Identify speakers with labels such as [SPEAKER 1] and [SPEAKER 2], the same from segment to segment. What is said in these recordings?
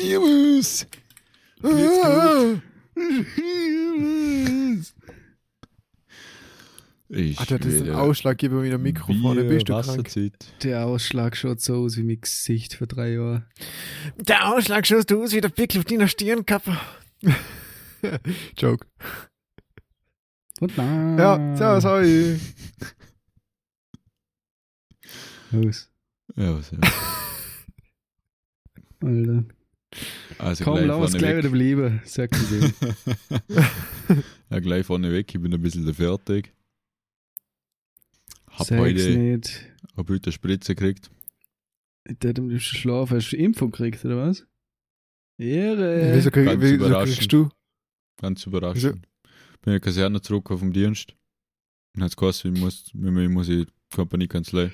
[SPEAKER 1] Servus. Ich
[SPEAKER 2] Alter, das ist ein
[SPEAKER 1] will
[SPEAKER 2] Ausschlaggeber mit dem Mikrofon. Bist du krank?
[SPEAKER 3] Der Ausschlag schaut so aus wie mein Gesicht vor drei Jahren.
[SPEAKER 2] Der Ausschlag schaust du aus wie der Pickel auf deiner Stirnkappe. Joke.
[SPEAKER 3] Und nein.
[SPEAKER 2] Ja, servus, hoi.
[SPEAKER 3] Los,
[SPEAKER 1] Ja, so.
[SPEAKER 3] Alter.
[SPEAKER 1] Also
[SPEAKER 3] Komm,
[SPEAKER 1] gleich
[SPEAKER 3] lass gleich wieder bleiben. Sag ich dir.
[SPEAKER 1] ja, gleich vorne weg. Ich bin ein bisschen fertig. Hab
[SPEAKER 3] Sag's
[SPEAKER 1] heute,
[SPEAKER 3] nicht.
[SPEAKER 1] hab heute eine Spritze gekriegt.
[SPEAKER 3] Der hat liebsten schlafen. Hast du Impfung gekriegt, oder was? Ehre.
[SPEAKER 2] Wieso, krieg,
[SPEAKER 1] Ganz
[SPEAKER 2] wieso
[SPEAKER 1] überraschend.
[SPEAKER 2] kriegst du?
[SPEAKER 1] Ganz überraschend. Bin in der Kaserne zurück auf dem Dienst. Und hat's geheißen, ich muss, mit mir muss ich Kompaniekanzlei.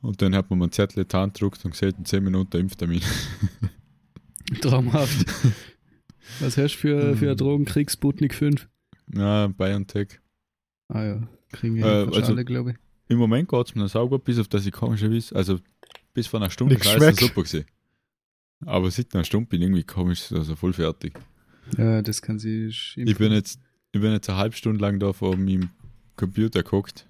[SPEAKER 1] Und dann hat man mir einen Zettel in die Hand gedruckt und gesagt, in 10 Minuten Impftermin.
[SPEAKER 3] Traumhaft. Was hast du für, für
[SPEAKER 1] Hm.
[SPEAKER 3] Drogen? Krieg Sputnik 5?
[SPEAKER 1] ja, BioNTech.
[SPEAKER 3] Ah ja, kriegen wir
[SPEAKER 1] Äh, also-
[SPEAKER 3] alle, glaube ich.
[SPEAKER 1] Im Moment geht's mir noch sauber, bis auf das ich komischerweise, also bis vor einer Stunde war es super gewesen. Aber seit einer Stunde bin ich irgendwie komisch, also voll fertig.
[SPEAKER 3] Ja, das kann sich
[SPEAKER 1] Ich bin jetzt, ich bin jetzt eine halbe Stunde lang da vor meinem Computer geguckt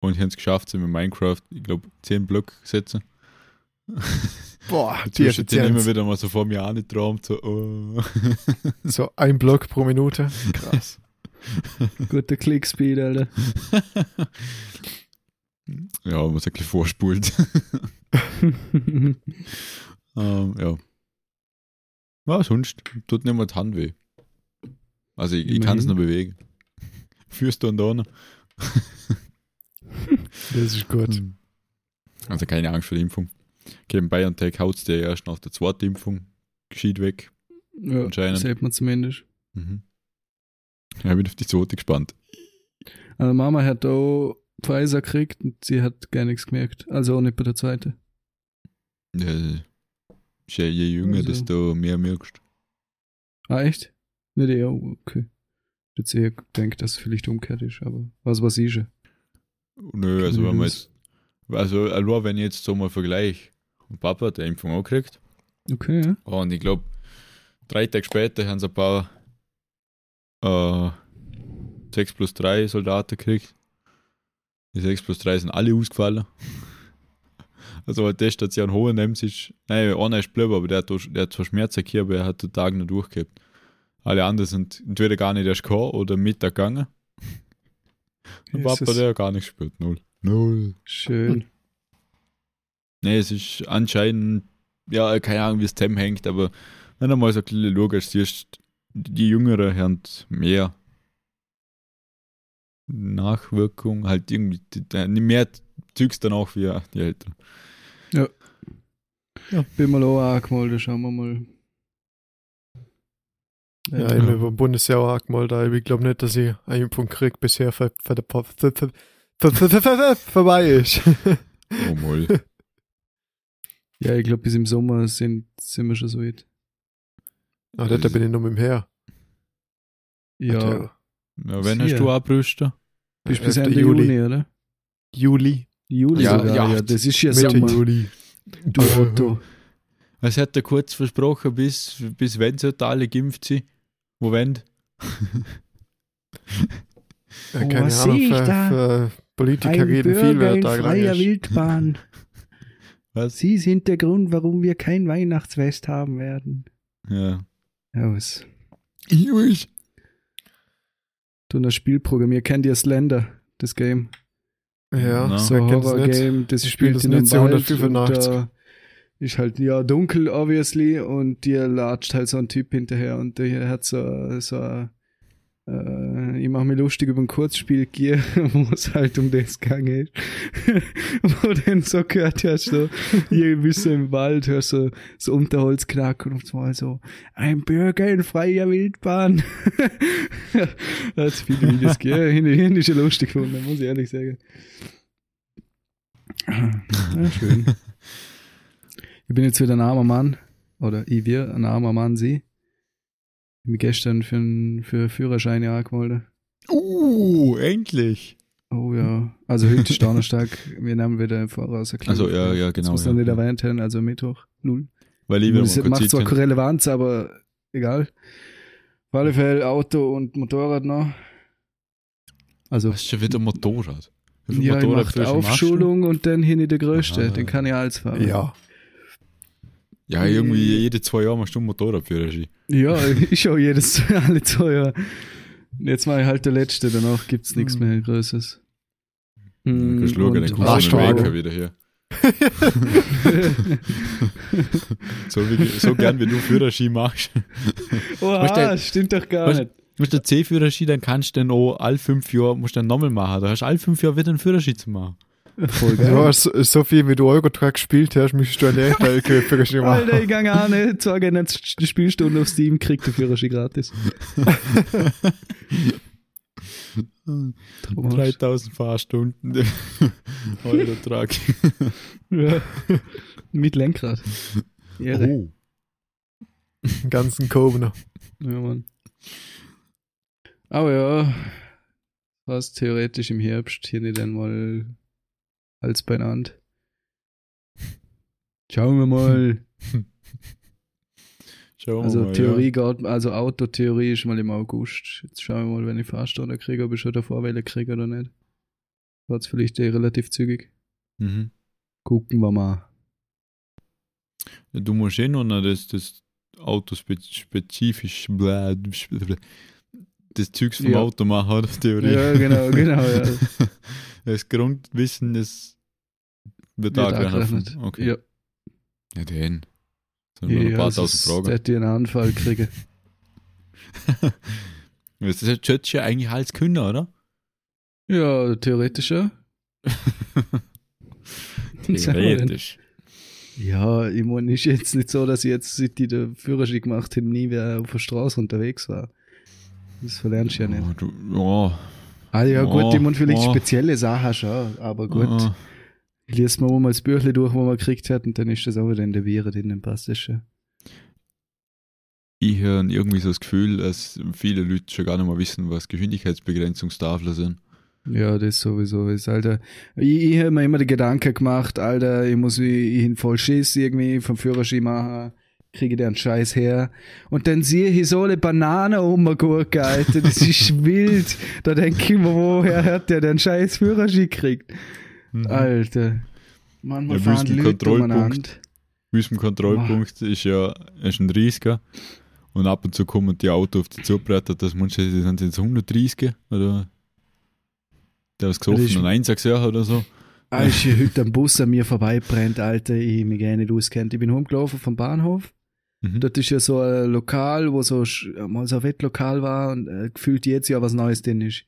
[SPEAKER 1] und ich habe es geschafft, sie mit Minecraft, ich glaube, 10 Blöcke setzen.
[SPEAKER 2] Boah, die
[SPEAKER 1] immer
[SPEAKER 2] Effizienz.
[SPEAKER 1] wieder mal so vor mir angeträumt, so, oh.
[SPEAKER 2] So ein Block pro Minute. Krass.
[SPEAKER 3] Guter Clickspeed, Alter.
[SPEAKER 1] ja, man sagt, vorspult. ähm, ja. Ja, sonst tut nicht mal die Hand weh. Also ich, ich kann es noch
[SPEAKER 3] Immerhin.
[SPEAKER 1] bewegen. Führst du und da noch.
[SPEAKER 2] Das ist gut.
[SPEAKER 1] Also keine Angst vor der Impfung. Gegen BioNTech haut es dir erst nach der zweiten Impfung geschieht weg.
[SPEAKER 3] ja,
[SPEAKER 1] Anscheinend.
[SPEAKER 3] sieht man zumindest.
[SPEAKER 1] Mhm. Ja, bin auf die zweite gespannt.
[SPEAKER 3] Also Mama hat da Pfizer gekriegt und sie hat gar nichts gemerkt. Also auch nicht bei der zweiten.
[SPEAKER 1] Ja, ist ja je jünger,
[SPEAKER 3] Also.
[SPEAKER 1] desto mehr merkst
[SPEAKER 3] Ah, echt? Nicht eher, okay. Jetzt eher denkt, dass es vielleicht umgekehrt ist, aber was was ist ja?
[SPEAKER 1] Nö, also wenn man jetzt, also allein wenn ich jetzt so mal vergleiche, und Papa hat die Impfung auch gekriegt,
[SPEAKER 3] Okay, ja.
[SPEAKER 1] und ich glaube, drei Tage später haben sie ein paar äh, 6 plus 3 Soldaten gekriegt. Die 6 plus 3 sind alle ausgefallen. Also weil der Station Hohenems ist, nein, einer ist geblieben, aber der hat, der hat zwar Schmerzen gehabt, aber er hat den Tag noch durchgehabt. Alle anderen sind entweder gar nicht erst gekommen oder Mittag gegangen. Und Papa, der hat gar nichts gespielt. Null. Null.
[SPEAKER 3] Schön.
[SPEAKER 1] Nee, es ist anscheinend, ja, keine Ahnung, wie es zusammenhängt, aber wenn du mal so ein bisschen schaust, siehst die Jüngeren haben mehr Nachwirkung, halt irgendwie mehr Zeugs danach wie die Eltern.
[SPEAKER 3] Bin mal auch angemeldet, schauen wir mal.
[SPEAKER 2] Ja,
[SPEAKER 3] Äh,
[SPEAKER 2] ich habe über Bundesjahr auch angemeldet, aber ich glaube nicht, dass ich eine Impfung krieg bisher für, für der Pop für, für, für, für, für, für, vorbei ist.
[SPEAKER 1] Oh mal.
[SPEAKER 3] Ja, ich glaube, bis im Sommer sind, sind wir schon so weit.
[SPEAKER 2] Ah, dort bin ich noch mit dem Her.
[SPEAKER 3] Ja,
[SPEAKER 1] Ja, wenn
[SPEAKER 3] Hier.
[SPEAKER 1] hast du abbrüsten?
[SPEAKER 3] bis, bis
[SPEAKER 2] 11.
[SPEAKER 3] Ende
[SPEAKER 2] Juli.
[SPEAKER 3] Juni, oder?
[SPEAKER 2] Juli.
[SPEAKER 3] Juli
[SPEAKER 1] Ja,
[SPEAKER 3] sogar,
[SPEAKER 1] ja,
[SPEAKER 3] ja, das ist ja
[SPEAKER 2] Mitte
[SPEAKER 3] Sommer.
[SPEAKER 2] Juli.
[SPEAKER 3] Du Otto.
[SPEAKER 1] Es hat er kurz versprochen, bis, bis wenn sollten alle geimpft sind. Wo wenn?
[SPEAKER 2] Ja,
[SPEAKER 3] Oh,
[SPEAKER 2] keine
[SPEAKER 3] was
[SPEAKER 2] Ahnung, für,
[SPEAKER 3] da?
[SPEAKER 2] für Politiker
[SPEAKER 3] Ein
[SPEAKER 2] reden viel,
[SPEAKER 3] Bürger
[SPEAKER 2] wer
[SPEAKER 3] in
[SPEAKER 2] da
[SPEAKER 3] freier
[SPEAKER 2] ist.
[SPEAKER 3] Wildbahn.
[SPEAKER 1] Was?
[SPEAKER 3] Sie sind der Grund, warum wir kein Weihnachtsfest haben werden.
[SPEAKER 1] Ja.
[SPEAKER 3] Ja, was?
[SPEAKER 1] Ich.
[SPEAKER 3] Du ein Spielprogramm, ihr kennt ja Slender, das Game.
[SPEAKER 2] Ja,
[SPEAKER 1] Na.
[SPEAKER 3] So ein? Horror-Game, das
[SPEAKER 2] Ich spiel
[SPEAKER 3] spielt
[SPEAKER 2] das
[SPEAKER 3] in einem Wald
[SPEAKER 2] 185.
[SPEAKER 3] und da ist halt, ja, dunkel, obviously, und dir latscht halt so ein Typ hinterher und der hat so, so ein, äh, ich mache mich lustig über ein Kurzspiel Gear, wo es halt um das gegangen ist. wo dann so gehört hast, so, irgendwie so im Wald, hörst du so Unterholz knacken und mal so, ein Bürger in freier Wildbahn. da hat viele Videos gegeben, hin, hin ist ja lustig gefunden, muss ich ehrlich sagen. Ja, schön. Ich bin jetzt wieder ein armer Mann, oder ich wir, ein armer Mann, sie. Ich bin gestern für, ein, für Führerscheine angemeldet.
[SPEAKER 1] Uh, endlich.
[SPEAKER 3] Oh ja, also heute ist Donnerstag, wir nehmen wieder im Voraus. kleine
[SPEAKER 1] Also, ja, ja,
[SPEAKER 3] Das
[SPEAKER 1] genau.
[SPEAKER 3] muss
[SPEAKER 1] ja.
[SPEAKER 3] man nicht erwähnt haben, also Mittwoch, null.
[SPEAKER 1] Weil ich wieder
[SPEAKER 3] Das macht zwar keine Relevanz, aber egal. Auf alle Fälle Auto und Motorrad noch. Also,
[SPEAKER 1] Was ist schon wieder Motorrad? Viel
[SPEAKER 3] ja, ich mache
[SPEAKER 1] du?
[SPEAKER 3] Aufschulung und dann hin in der Größte. Den kann ich alles fahren.
[SPEAKER 2] Ja.
[SPEAKER 1] Ja, irgendwie jede zwei Jahre machst du einen Motorradführerschein.
[SPEAKER 3] Ja, ich auch jedes, alle zwei Jahre. Jetzt mache ich halt der letzte, danach gibt's nichts
[SPEAKER 2] Hm.
[SPEAKER 3] mehr Größeres.
[SPEAKER 1] Du kannst schauen, dann kommst du Wecker wieder hier. So, wie, so gern wie du Führerschein machst.
[SPEAKER 3] Oha,
[SPEAKER 1] Weißt du,
[SPEAKER 3] stimmt doch gar
[SPEAKER 1] weißt-
[SPEAKER 3] nicht.
[SPEAKER 1] Musst du C-Führerschein, dann kannst du den auch alle fünf Jahre musst du den nochmal machen. Da hast du alle fünf Jahre wieder einen Führerschein zu machen.
[SPEAKER 3] Voll
[SPEAKER 2] Du
[SPEAKER 3] geil.
[SPEAKER 2] hast so, so viel, wie du Eurotrack gespielt hast, müsstest du eine echte Führerschein machen.
[SPEAKER 3] Alter, ich gang auch nicht. Jetzt die Spielstunde auf Steam, kriegt der Führerschein gratis.
[SPEAKER 1] 3000 Fahrstunden. Eurotrack.
[SPEAKER 3] Ja. Mit Lenkrad. Ehre.
[SPEAKER 1] Oh.
[SPEAKER 2] Den ganzen Kobner.
[SPEAKER 3] Ja, Mann. Aber ja, fast theoretisch im Herbst hier nicht einmal Hals beieinander. Schauen wir mal.
[SPEAKER 1] Schauen wir
[SPEAKER 3] Also
[SPEAKER 1] mal,
[SPEAKER 3] Theorie geht, also Autotheorie ist mal im August. Jetzt schauen wir mal, wenn ich Fahrstunde kriege, ob ich schon davor Welle kriege oder nicht. War's vielleicht eh relativ zügig.
[SPEAKER 1] Ja. Mhm.
[SPEAKER 3] Gucken wir mal.
[SPEAKER 1] Ja, Du musst eh noch das, das autospezifisch das Zeugs vom
[SPEAKER 3] Ja.
[SPEAKER 1] Auto machen, oder? Theorie.
[SPEAKER 3] Ja, genau, genau, ja.
[SPEAKER 1] Das Grundwissen, das wird,
[SPEAKER 3] Wird
[SPEAKER 1] angerechnet. Okay.
[SPEAKER 3] Ja,
[SPEAKER 1] Ja, den. Sind wir noch ein
[SPEAKER 3] ja
[SPEAKER 1] paar
[SPEAKER 3] also
[SPEAKER 1] tausend Fragen.
[SPEAKER 3] hätte ich einen Anfall kriegen.
[SPEAKER 1] Das hättest du ja eigentlich alles können, oder?
[SPEAKER 3] Ja, theoretisch ja.
[SPEAKER 1] Theoretisch.
[SPEAKER 3] Ja, ich meine, ist jetzt nicht so, dass ich jetzt, seit ich den Führerschein gemacht habe, nie mehr auf der Straße unterwegs war. Das verlernst du ja nicht.
[SPEAKER 1] Ja, du, ja.
[SPEAKER 3] Ah ja, gut,
[SPEAKER 1] Ja,
[SPEAKER 3] ich meine vielleicht
[SPEAKER 1] ja.
[SPEAKER 3] spezielle Sachen schon, aber gut.
[SPEAKER 1] Ja.
[SPEAKER 3] Liest man mal das Büchle durch, wo man gekriegt hat, und dann ist das auch wieder in der Viren drin, dann passt das schon.
[SPEAKER 1] Ich habe irgendwie so das Gefühl, dass viele Leute schon gar nicht mehr wissen, was Geschwindigkeitsbegrenzungstafeln sind.
[SPEAKER 3] Ja, das sowieso ist, Alter. Ich, ich habe mir immer den Gedanken gemacht, Alter, ich muss ich hin voll Schiss irgendwie vom Führerschein machen, kriege den Scheiß her. Und dann sehe ich so eine Banane rumgurken, Alter, das ist wild. Da denke ich mir, woher hat der den Scheiß Führerschein gekriegt? Alter. Manchmal
[SPEAKER 1] Ja,
[SPEAKER 3] fahren Leute
[SPEAKER 1] Kontrollpunkt. unserem Kontrollpunkt ist ja ist ein 30er und ab und zu kommen die Autos auf die zubrettert, dass manche sind jetzt 130 oder der was
[SPEAKER 3] ist-
[SPEAKER 1] gesoffen und eins gesehen oder so.
[SPEAKER 3] Ah, ist hier heute am Bus an mir vorbeibrennt, Alter, ich mich gar nicht auskennt. Ich bin rumgelaufen vom Bahnhof.
[SPEAKER 1] Mhm.
[SPEAKER 3] Dort ist ja so ein Lokal, wo so mal so ein Wettlokal war und äh, gefühlt jetzt ja was Neues drin ist.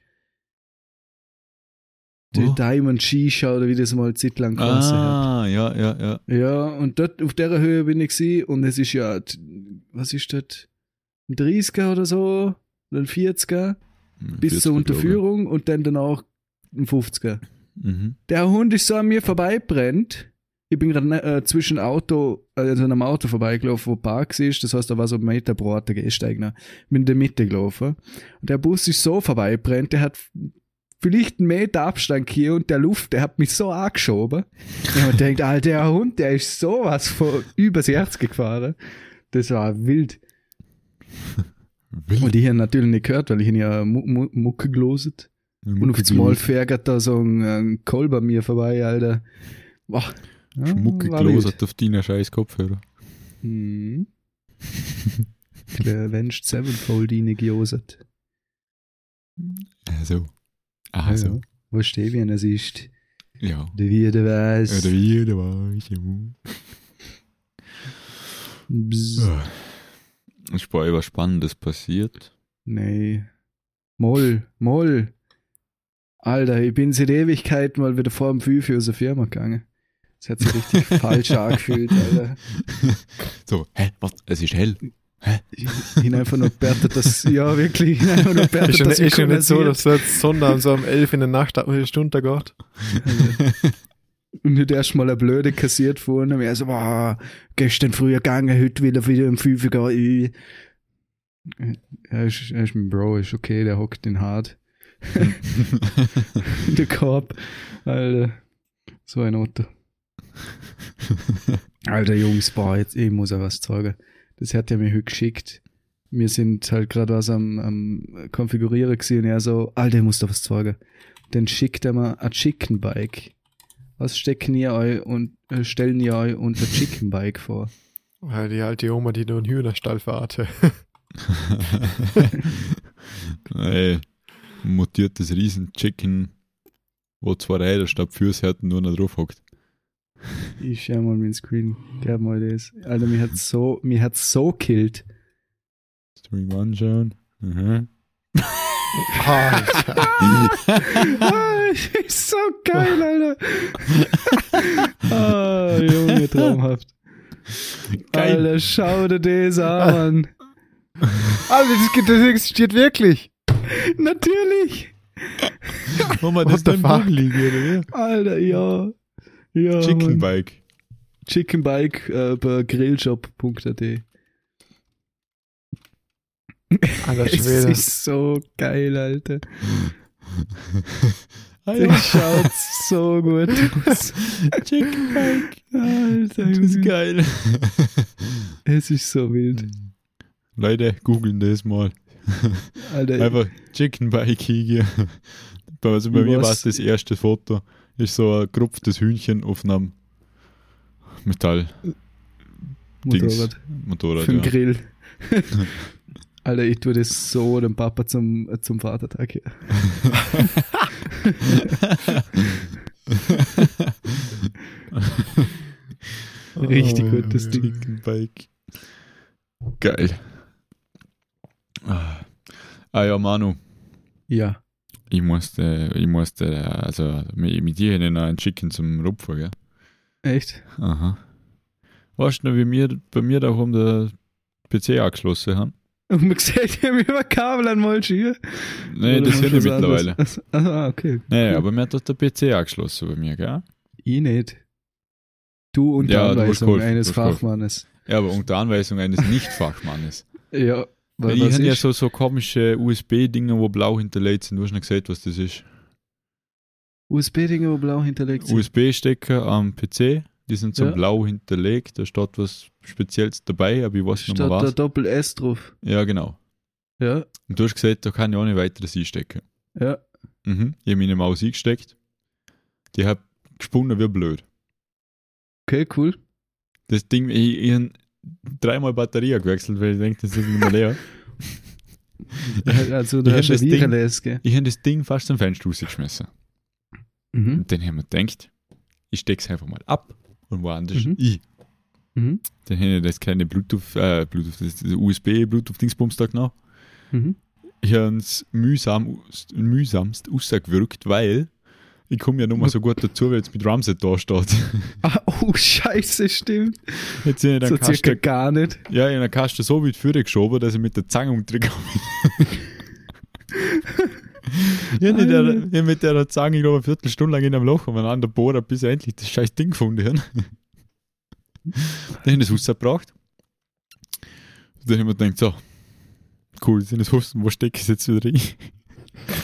[SPEAKER 3] Die
[SPEAKER 1] Wo?
[SPEAKER 3] Diamond Shisha oder wie das mal Zeit lang geheißen hat.
[SPEAKER 1] Ah, ja, ja, ja.
[SPEAKER 3] Ja, und dort auf der Höhe bin ich gewesen und es ist ja, was ist das? Ein 30er oder so, ein 40er, bis
[SPEAKER 1] 40er,
[SPEAKER 3] zur Unterführung und dann danach ein 50er.
[SPEAKER 1] ich. Mhm.
[SPEAKER 3] Der Hund ist so an mir vorbeibrennt. Ich bin gerade äh, zwischen Auto, also einem Auto vorbeigelaufen, wo Park ist. Das heißt, da war so ein Meter breiter Gehsteig. noch. Ich bin in der Mitte gelaufen. Und der Bus ist so vorbeibrennt, der hat vielleicht einen Meter Abstand hier und der Luft, der hat mich so angeschoben. Hab mir gedacht, Alter, der Hund, der ist sowas von übers Herz gefahren. Das war wild.
[SPEAKER 1] Wild.
[SPEAKER 3] Und ich habe natürlich nicht gehört, weil ich ihn ja Mu Mu Mucke geloset. Und auf einmal fährt da so ein, ein Kohl bei mir vorbei, Alter. Boah. Wild.
[SPEAKER 1] gelosert auf deinen scheiß Kopfhörer.
[SPEAKER 3] Mhm. Der Avenged Sevenfold reingejoset.
[SPEAKER 1] Also. Ah, so.
[SPEAKER 3] Ja. Wo steht, wie er ist?
[SPEAKER 1] Ja.
[SPEAKER 3] Der wieder weiß.
[SPEAKER 1] Oder wie, da war ich. ja. Ist bei euch was Spannendes passiert?
[SPEAKER 3] Nee. Moll, Moll. Alter, ich bin seit Ewigkeit mal wieder vor dem Fünf aus der Firma gegangen. Das hat sich richtig falsch angefühlt, Alter.
[SPEAKER 1] So, hä, was? Es ist hell.
[SPEAKER 3] Ich bin einfach nur bewertet, dass, ja wirklich, ich bin einfach nur bewertet,
[SPEAKER 2] Ist nicht, ist ja
[SPEAKER 3] mich
[SPEAKER 2] nicht so, dass jetzt Sonntag so um 11 in der Nacht eine Stunde geht.
[SPEAKER 3] Und nicht erst mal eine Blöde kassiert vorne. Und er so, boah, gestern früher gegangen, heute wieder wieder um 5 Uhr. gehen. Er ist, er ist mein Bro, ist okay, der hockt den hart. In der Korb. Alter. So ein Otto. Alter Jungs, boah, jetzt, ich muss auch was sagen. Das hat er mir heute geschickt. Wir sind halt gerade was am, am Konfigurieren gewesen und er so, Alter, ich muss da was sagen. Dann schickt er mir ein Chicken Bike. Was stecken ihr euch und äh, stellen ihr euch unter Chicken Bike vor?
[SPEAKER 2] Weil die alte Oma, die nur einen Hühnerstall hatte.
[SPEAKER 1] Ey, mutiertes Riesen-Chicken, wo zwei Räder statt Füße hat und nur noch drauf hockt.
[SPEAKER 3] Ich schau mal mein Screen. Gab mal das. Alter, mir hat's so, mir hat's so killt.
[SPEAKER 1] Stream anschauen. Mhm.
[SPEAKER 2] Alter.
[SPEAKER 3] ah, ist so geil, Alter. ah, Junge, traumhaft.
[SPEAKER 1] Geil.
[SPEAKER 3] Alter, schau dir das an.
[SPEAKER 2] Alter, das, das existiert wirklich.
[SPEAKER 3] Natürlich.
[SPEAKER 1] Mama,
[SPEAKER 2] What
[SPEAKER 1] das ist?
[SPEAKER 3] Alter, ja. Ja,
[SPEAKER 1] Chicken
[SPEAKER 3] Mann.
[SPEAKER 1] Bike.
[SPEAKER 3] Chicken Bike äh, bei grillshop.at.
[SPEAKER 2] Alter Schwede.
[SPEAKER 3] ist so geil, Alter.
[SPEAKER 1] ja.
[SPEAKER 3] Das schaut so gut aus.
[SPEAKER 1] Chicken Bike.
[SPEAKER 3] Alter,
[SPEAKER 1] Das ist geil.
[SPEAKER 3] es ist so wild.
[SPEAKER 1] Leute, googeln das mal.
[SPEAKER 3] Alter,
[SPEAKER 1] Einfach Chicken Bike hier. Also bei mir war es das erste Foto. Ist so ein gerupftes Hühnchen auf einem Metall Dings.
[SPEAKER 3] Motorrad.
[SPEAKER 1] Motorrad.
[SPEAKER 3] Für den
[SPEAKER 1] Ja.
[SPEAKER 3] Grill. Alter, ich tue das so dem Papa zum, zum Vatertag. Ja. Richtig gut, das Ding.
[SPEAKER 1] Bike. Geil. Ah ja, Manu.
[SPEAKER 3] Ja.
[SPEAKER 1] Ich musste, ich musste, also mit, mit dir noch ein Chicken zum Rupfen, gell?
[SPEAKER 3] Echt?
[SPEAKER 1] Aha. Weißt du noch, wie wir bei mir da oben der PC angeschlossen haben?
[SPEAKER 3] Und man gesagt, wir haben über Kabel an Molchi hier.
[SPEAKER 1] Nein, das sind wir mittlerweile.
[SPEAKER 3] Ah, okay.
[SPEAKER 1] Nein, aber mir hat doch der PC angeschlossen bei mir, gell?
[SPEAKER 3] Ich nicht. Du und
[SPEAKER 1] Ja,
[SPEAKER 3] Anweisung eines. Fachmannes.
[SPEAKER 1] Ja, aber unter Anweisung eines Nicht-Fachmannes.
[SPEAKER 3] Ja, weil
[SPEAKER 1] ich
[SPEAKER 3] was
[SPEAKER 1] habe ja so, so komische USB-Dinger, wo blau hinterlegt sind. Du hast nicht gesagt, was das ist.
[SPEAKER 3] USB-Dinge, wo blau hinterlegt sind.
[SPEAKER 1] USB-Stecker am PC, die sind so
[SPEAKER 3] Ja.
[SPEAKER 1] blau hinterlegt. Da steht was Spezielles dabei, aber ich weiß nicht mehr
[SPEAKER 3] da
[SPEAKER 1] was.
[SPEAKER 3] Doppel S drauf.
[SPEAKER 1] Ja, genau.
[SPEAKER 3] Ja,
[SPEAKER 1] Und du hast gesagt, da kann ich auch nicht weiteres einstecken.
[SPEAKER 3] ja.
[SPEAKER 1] Mhm. Ich habe meine Maus eingesteckt. Die hat gesponnen wie blöd.
[SPEAKER 3] Okay, cool.
[SPEAKER 1] Das Ding, ich, ich dreimal Batterie gewechselt, weil ich denke, das ist nicht mehr leer.
[SPEAKER 3] Also, du
[SPEAKER 1] Ich
[SPEAKER 3] hast
[SPEAKER 1] das Ding-
[SPEAKER 3] gell?
[SPEAKER 1] Ich habe das Ding fast zum Fenster rausgeschmissen.
[SPEAKER 3] Mhm.
[SPEAKER 1] Und dann haben wir gedacht, ich stecke es einfach mal ab und woanders
[SPEAKER 3] Mhm.
[SPEAKER 1] ein.
[SPEAKER 3] Mhm.
[SPEAKER 1] Dann habe ich das kleine Bluetooth, äh, Bluetooth, das USB, Bluetooth-Dingsbums da genommen.
[SPEAKER 3] Mhm.
[SPEAKER 1] Ich habe es mühsam, mühsamst rausgewirkt, weil ich komme ja nur mal so gut dazu, weil es mit Ramset da steht.
[SPEAKER 3] Ah, oh, scheiße, stimmt.
[SPEAKER 1] Jetzt habe ich
[SPEAKER 3] so
[SPEAKER 1] den
[SPEAKER 3] circa gar nicht.
[SPEAKER 1] ja, ich habe den Kasten so weit vorne geschoben, dass ich mit der Zange umdrücke. ich habe mit der, ich hab mit der Zange, ich glaube, eine Viertelstunde lang in einem Loch umeinander bohren, bis ich endlich das scheiß Ding gefunden habe. Dann habe ich das rausgebracht. Dann habe ich mir gedacht, so, cool, sind das Husten, wo stecke ich es jetzt wieder rein?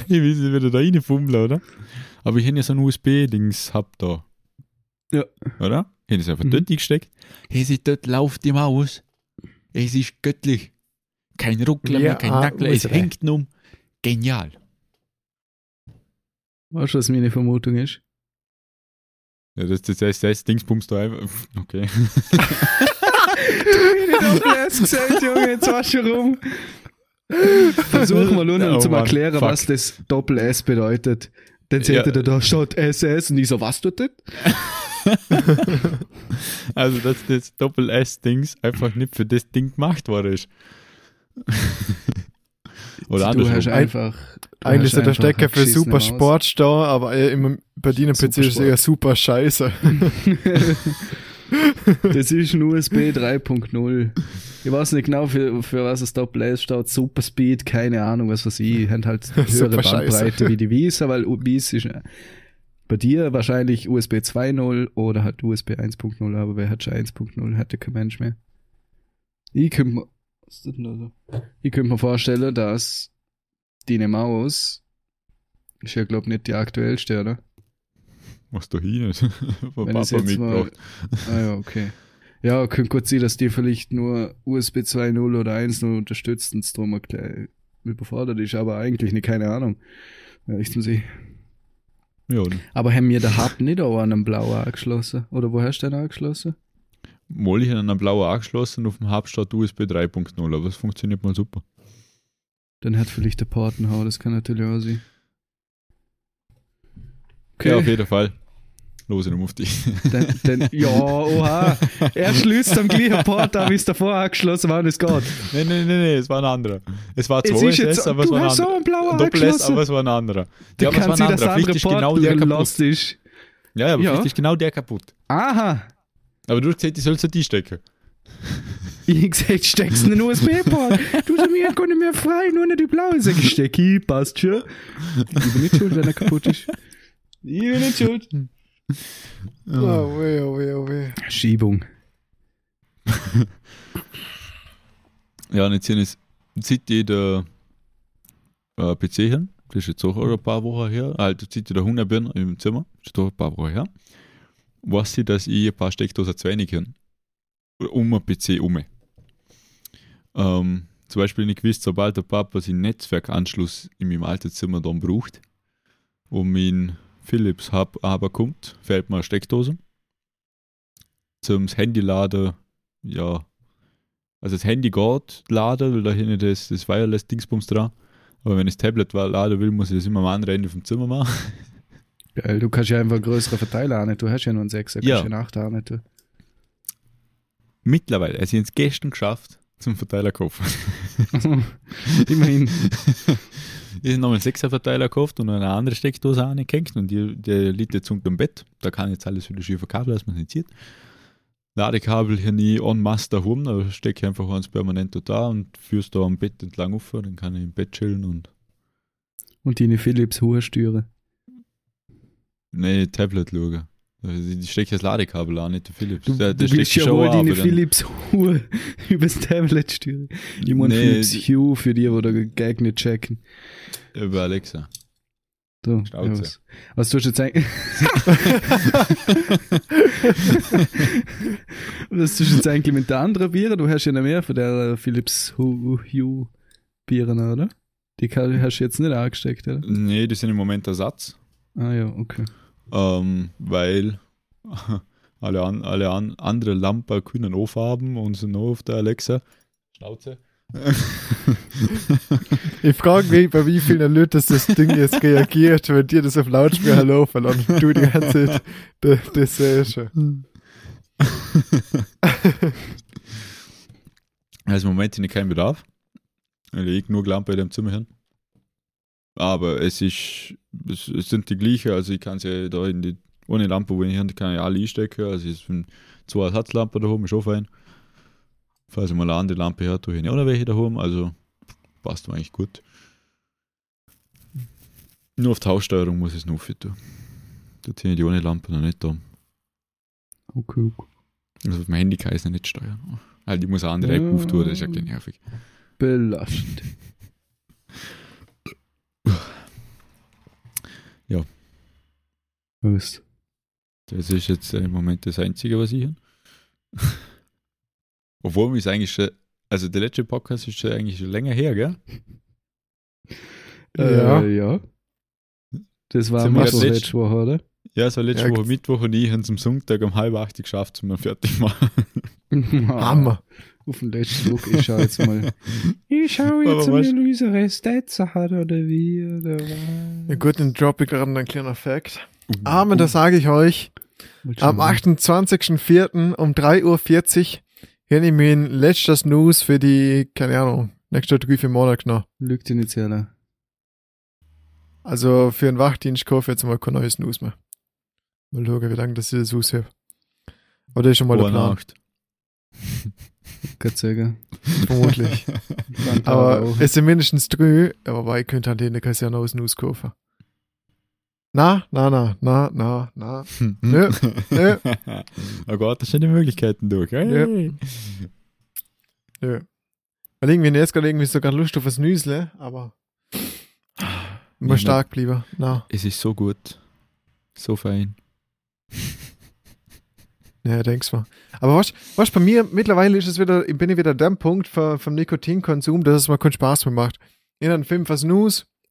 [SPEAKER 1] ich will es wieder da reinfummeln, oder? Aber ich habe ja so ein USB-Dings hab da.
[SPEAKER 3] Ja.
[SPEAKER 1] Oder? Ich habe es einfach
[SPEAKER 3] Mhm.
[SPEAKER 1] dort eingesteckt. Hey, sie dort läuft die Maus. Es ist göttlich. Kein Ruckler mehr, kein
[SPEAKER 2] ah,
[SPEAKER 1] Nackler, es hängt um. Genial.
[SPEAKER 3] Weißt du, was meine Vermutung ist?
[SPEAKER 1] Ja, das, das, das, das Dingsbums da einfach. Okay.
[SPEAKER 3] Ich hab Doppel S gesagt, Junge, jetzt warst du rum. Versuch mal unten
[SPEAKER 1] Oh
[SPEAKER 3] zu erklären,
[SPEAKER 1] fuck.
[SPEAKER 3] was das Doppel S bedeutet. Dann seht
[SPEAKER 1] Ja.
[SPEAKER 3] ihr da statt SS und ich so, was tut das?
[SPEAKER 1] also, dass das Doppel-S-Dings einfach nicht für das Ding gemacht worden ist. Oder
[SPEAKER 3] du hast
[SPEAKER 1] andersrum.
[SPEAKER 3] einfach. du
[SPEAKER 2] Eigentlich ist der Stecker für super. Sport da, aber im Berliner PC ist es eher super scheiße.
[SPEAKER 3] Das ist ein USB 3.0. Ich weiß nicht genau, für, für was das Doppel S steht. Super Speed, keine Ahnung, was weiß ich. Haben halt höhere. Bandbreite wie die Visa, weil Wies ist äh, bei dir wahrscheinlich USB 2.0 oder halt USB 1.0, aber wer hat schon 1.0? Hatte kein Mensch mehr. Ich könnte mir, da? Ich könnte mir vorstellen, dass die Maus ist ja, glaub nicht die aktuellste, oder?
[SPEAKER 1] Was da hin ist. Von
[SPEAKER 3] Wenn
[SPEAKER 1] Papa mitgebracht.
[SPEAKER 3] Ah ja, okay. Ja, könnte gut sein, dass die vielleicht nur USB 2.0 oder 1.0 unterstützt und es bisschen überfordert ist, aber eigentlich nicht, keine Ahnung. Ja, ich zum See.
[SPEAKER 1] Ja, und
[SPEAKER 3] Aber haben wir den Hub nicht auch an einem blauen angeschlossen? Oder wo hast du den angeschlossen?
[SPEAKER 1] mal ich an einer blauen angeschlossen auf dem Hub statt USB 3.0, aber es funktioniert mal super.
[SPEAKER 3] Dann hat vielleicht der Partner, das kann natürlich auch sein. Okay.
[SPEAKER 1] Ja, auf jeden Fall. Los, ich auf dich.
[SPEAKER 3] Dann, dann, ja, oha. Er schließt am gleichen Port an, wie es davor angeschlossen war und es geht.
[SPEAKER 1] nein, nein, nein, nein, es war ein anderer. Es war
[SPEAKER 3] Es
[SPEAKER 1] 2
[SPEAKER 3] ist jetzt,
[SPEAKER 1] SS, aber es war ein
[SPEAKER 3] hast so
[SPEAKER 1] anderer.
[SPEAKER 3] einen blauen
[SPEAKER 1] Doppel S, aber es war ein anderer. Ja, aber es war ein anderer.
[SPEAKER 3] Port
[SPEAKER 1] genau der kaputt.
[SPEAKER 3] ist.
[SPEAKER 1] Ja, aber
[SPEAKER 3] Ja.
[SPEAKER 1] ist genau der kaputt.
[SPEAKER 3] Aha.
[SPEAKER 1] Aber du hast gesagt, ich soll es die stecken.
[SPEAKER 3] Ich hab gesagt, steckst in den USB-Port. Du sagst mir, kann nicht mehr frei, nur nicht die blaue. Ich, steck ich, passt schon. Ich bin nicht schuld, wenn er kaputt ist. Ich bin nicht schuld.
[SPEAKER 2] Oh, weh, oh, weh, oh, weh.
[SPEAKER 3] Schiebung.
[SPEAKER 1] Ja, und jetzt hier ist seit ich der äh, PC hin. Das ist jetzt auch ein paar Wochen her. Also seit ich der Hunger bin im Zimmer. Das ist doch ein paar Wochen her. Weiß ich, dass ich ein paar Steckdosen zu wenig habe. Um einen PC um. Ähm, zum Beispiel nicht gewusst, sobald der Papa seinen Netzwerkanschluss in meinem alten Zimmer dann braucht, um mein Philips Hub aber kommt, fällt mir eine Steckdose. Zum Handy laden, ja, also das Handy geht laden, weil da hinten das, das Wireless-Dingsbums dran. Aber wenn ich das Tablet laden will, muss ich das immer am anderen Ende vom Zimmer machen.
[SPEAKER 3] Geil, du kannst ja einfach größere Verteiler haben. Du hast ja nur einen 6er, kannst
[SPEAKER 1] Ja.
[SPEAKER 3] ja einen 8er haben. Du.
[SPEAKER 1] Mittlerweile, also ich habe es gestern geschafft, zum Verteiler kaufen.
[SPEAKER 3] Immerhin.
[SPEAKER 1] Ich habe nochmal einen 6er Verteiler gekauft und eine andere Steckdose angehängt und die, der liegt jetzt unter dem Bett. Da kann jetzt alles wieder schön verkabeln, dass man es nicht sieht. Ladekabel hier nie en masse daheim, da stecke ich einfach eins permanent da und führst da am Bett entlang auf, dann kann ich im Bett chillen und
[SPEAKER 3] Und deine Philips hohe Stüre.
[SPEAKER 1] nee, Tablet schauen. Also Ich stecke das Ladekabel an, nicht der Philips.
[SPEAKER 3] Du,
[SPEAKER 1] der,
[SPEAKER 3] du
[SPEAKER 1] der
[SPEAKER 3] willst
[SPEAKER 1] steckt
[SPEAKER 3] ja wohl deine Philips Hue übers Tablet steuern. Ich meine
[SPEAKER 1] Nee,
[SPEAKER 3] Philips
[SPEAKER 1] die-
[SPEAKER 3] Hue für die, die da geeignet checken.
[SPEAKER 1] Über Alexa.
[SPEAKER 3] So,
[SPEAKER 1] Schnauze.
[SPEAKER 3] was, was tust du jetzt eigentlich? was tust du jetzt eigentlich mit der anderen Bieren? Du hast ja noch mehr von der äh, Philips Hue, Bieren, oder? Die hast du jetzt nicht angesteckt, oder?
[SPEAKER 1] Nee, die sind im Moment Ersatz,
[SPEAKER 3] Ah ja, okay.
[SPEAKER 1] Ähm, weil alle, an, alle an, andere Lampen können aufhaben und sind nur auf der Alexa. Schnauze.
[SPEAKER 2] Ich frage mich, bei wie vielen Leuten das, das Ding jetzt reagiert, wenn dir das auf Lautsprecher laufen und du die ganze Zeit das, das siehst.
[SPEAKER 1] Also im Moment habe ich keinen Bedarf. Ich nur Lampe in dem Zimmer hin. Aber es ist, es, es sind die gleichen, also ich kann sie da in die, ohne Lampe, wo ich hin, kann ich alle einstecken. Also es sind zwei Ersatzlampen daheim, ist auch fein. Falls ich mal eine andere Lampe her, tue ich auch noch welche daheim, also passt mir eigentlich gut. Nur auf die Haussteuerung muss ich es noch fit tun. Da ziehe ich die ohne Lampe noch nicht da.
[SPEAKER 3] Okay, okay.
[SPEAKER 1] Also auf dem Handy kann ich es noch nicht steuern. Halt, ich muss eine andere App
[SPEAKER 3] Ja.
[SPEAKER 1] auftun, das ist ja nervig.
[SPEAKER 3] Belastend.
[SPEAKER 1] Ja.
[SPEAKER 3] Was?
[SPEAKER 1] Das ist jetzt äh, im Moment das Einzige, was ich habe. Obwohl wir es eigentlich schon, also der letzte Podcast ist schon eigentlich schon länger her, gell?
[SPEAKER 2] Ja.
[SPEAKER 3] Äh, ja. Das war Mittwoch letzte Woche, oder?
[SPEAKER 1] Ja, es war letzte
[SPEAKER 2] Ja,
[SPEAKER 1] Woche Mittwoch und ich habe es am Sonntag um halb acht geschafft, um fertig machen.
[SPEAKER 2] Hammer.
[SPEAKER 3] Auf den letzten Druck, ich schau jetzt mal. Ich schau jetzt, ob mir Luisa Restetzer hat oder wie, oder
[SPEAKER 2] Ja
[SPEAKER 3] was.
[SPEAKER 2] gut, dann droppe ich gerade einen kleinen Fact. Aber da sage ich euch, am 28.04. um 3.40 Uhr habe ich mein letztes News für die, keine Ahnung, nächste drei, vier Monate genommen.
[SPEAKER 3] Lügt dir nicht sehr, ne?
[SPEAKER 2] Also für einen Wachdienst kaufe ich jetzt mal kein neues News mehr. Mal schauen, wie lange das ich das aushebe. Aber das ist schon mal der
[SPEAKER 1] Eine
[SPEAKER 2] Plan,
[SPEAKER 1] Nacht.
[SPEAKER 3] Sagen.
[SPEAKER 2] vermutlich. Aber es sind mindestens drei, aber ich könnte an denen kein sehr neues News kaufen. Na, na, na, na, na, na. Nö, nö.
[SPEAKER 1] Oh Gott, da stehen die Möglichkeiten durch. Hey.
[SPEAKER 2] Nö. Weil irgendwie jetzt gerade irgendwie sogar Lust auf das Nüsle, aber immer
[SPEAKER 1] Ja,
[SPEAKER 2] stark blieben. Na.
[SPEAKER 1] Es ist so gut. So fein.
[SPEAKER 2] Ja, denkst du. Aber was, was bei mir mittlerweile ist es wieder, bin ich wieder dem Punkt für, vom Nikotinkonsum, dass es mir keinen Spaß mehr macht. Ich dann fünf was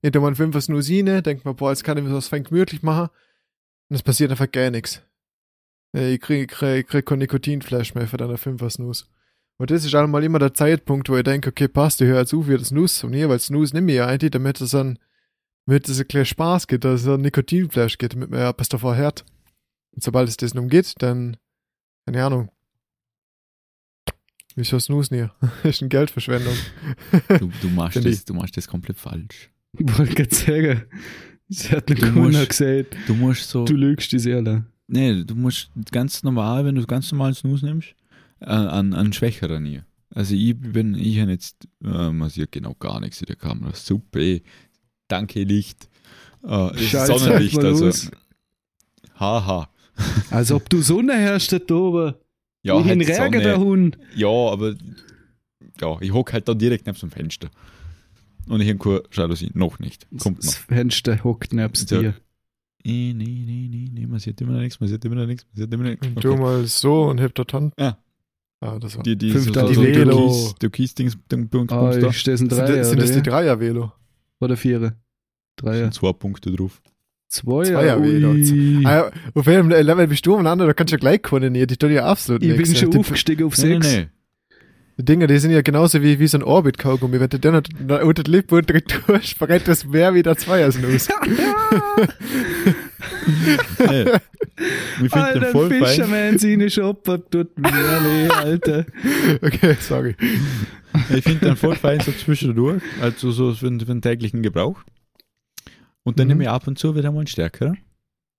[SPEAKER 2] ich tu mal fünf was Snooze rein, denk mir, boah, jetzt kann ich mir was fein gemütlich machen. Und es passiert einfach gar nichts. Ich krieg, krieg, krieg kein Nikotinflash mehr für deine fünf was Snooze. Und das ist einmal immer der Zeitpunkt, wo ich denke, okay, passt, ich höre jetzt auf, wie das Snooze. Und hier, weil Snooze nimm ich ja eigentlich, damit es dann, damit es ein bisschen Spaß gibt, dass es ein Nikotinflash geht, damit man ja etwas davor hört. Und sobald es das nun geht, dann, keine Ahnung. Wieso Snooze nie? ist eine Geldverschwendung.
[SPEAKER 1] Du, du, machst das, du machst das komplett falsch.
[SPEAKER 3] Ich wollte gerade sagen, sie hat eine Kunde gesagt,
[SPEAKER 1] Du musst so.
[SPEAKER 3] du lügst die Seele.
[SPEAKER 1] Nee, du musst ganz normal, wenn du ganz normalen Snooze nimmst, äh, an, an schwächeren hier. Also ich bin, ich habe jetzt, äh, man sieht genau gar nichts in der Kamera. Super, eh. danke Licht. Äh, das
[SPEAKER 3] Scheiße,
[SPEAKER 1] Sonnenlicht, also. Haha.
[SPEAKER 3] Als ob du Sonne herrscht da oben.
[SPEAKER 1] Ja,
[SPEAKER 3] Wie ein
[SPEAKER 1] halt
[SPEAKER 3] Rärger der
[SPEAKER 1] Sonne.
[SPEAKER 3] Hund.
[SPEAKER 1] Ja, aber ja, ich hocke halt da direkt neben dem Fenster. Und ich habe keine Jalousie. Noch nicht. Kommt noch.
[SPEAKER 3] Das Fenster hockt nebst
[SPEAKER 1] Ja.
[SPEAKER 3] dir.
[SPEAKER 1] Nee, nee, nee, nee, nee, man sieht immer noch nichts, man sieht immer noch nichts, man sieht immer noch nichts.
[SPEAKER 2] Und du mal so und hebt dort Hand.
[SPEAKER 1] Ja.
[SPEAKER 2] Ah, das war.
[SPEAKER 1] Die, die,
[SPEAKER 3] 5000
[SPEAKER 1] so, so,
[SPEAKER 2] Velo.
[SPEAKER 1] Türkis, Türkis-Dings,
[SPEAKER 3] Ah,
[SPEAKER 1] da.
[SPEAKER 3] ich stehe ein
[SPEAKER 2] sind,
[SPEAKER 3] Dreier,
[SPEAKER 2] das, sind das die? Dreier-Velo?
[SPEAKER 3] oder Vierer? Dreier.
[SPEAKER 1] sind zwei Punkte drauf.
[SPEAKER 3] Zweier.
[SPEAKER 2] Zweier-Velo.
[SPEAKER 3] Ui.
[SPEAKER 2] Ah, auf welchem Level bist du umeinander? Da kannst du ja gleich koordinieren. Die tun ja absolut
[SPEAKER 3] Ich bin
[SPEAKER 2] nichts.
[SPEAKER 3] schon
[SPEAKER 2] die,
[SPEAKER 3] aufgestiegen auf
[SPEAKER 1] Nee, nee,
[SPEAKER 3] 6.
[SPEAKER 1] nee.
[SPEAKER 2] die Dinge, die sind ja genauso wie, wie so ein Orbit-Kaugummi. Wenn du den unter unter die Lippe und verrennt das mehr wie der Zweier-Snooze.
[SPEAKER 1] nee. Wir finden den
[SPEAKER 3] Alter,
[SPEAKER 1] voll fein.
[SPEAKER 3] Fisherman seine Shopper tut mir weh, Alter.
[SPEAKER 2] Okay, sorry.
[SPEAKER 1] Ich finde den voll fein so zwischendurch. Also so für, den- für den täglichen Gebrauch. Und dann
[SPEAKER 2] Mhm.
[SPEAKER 1] nehme ich ab und zu wieder mal einen stärkeren.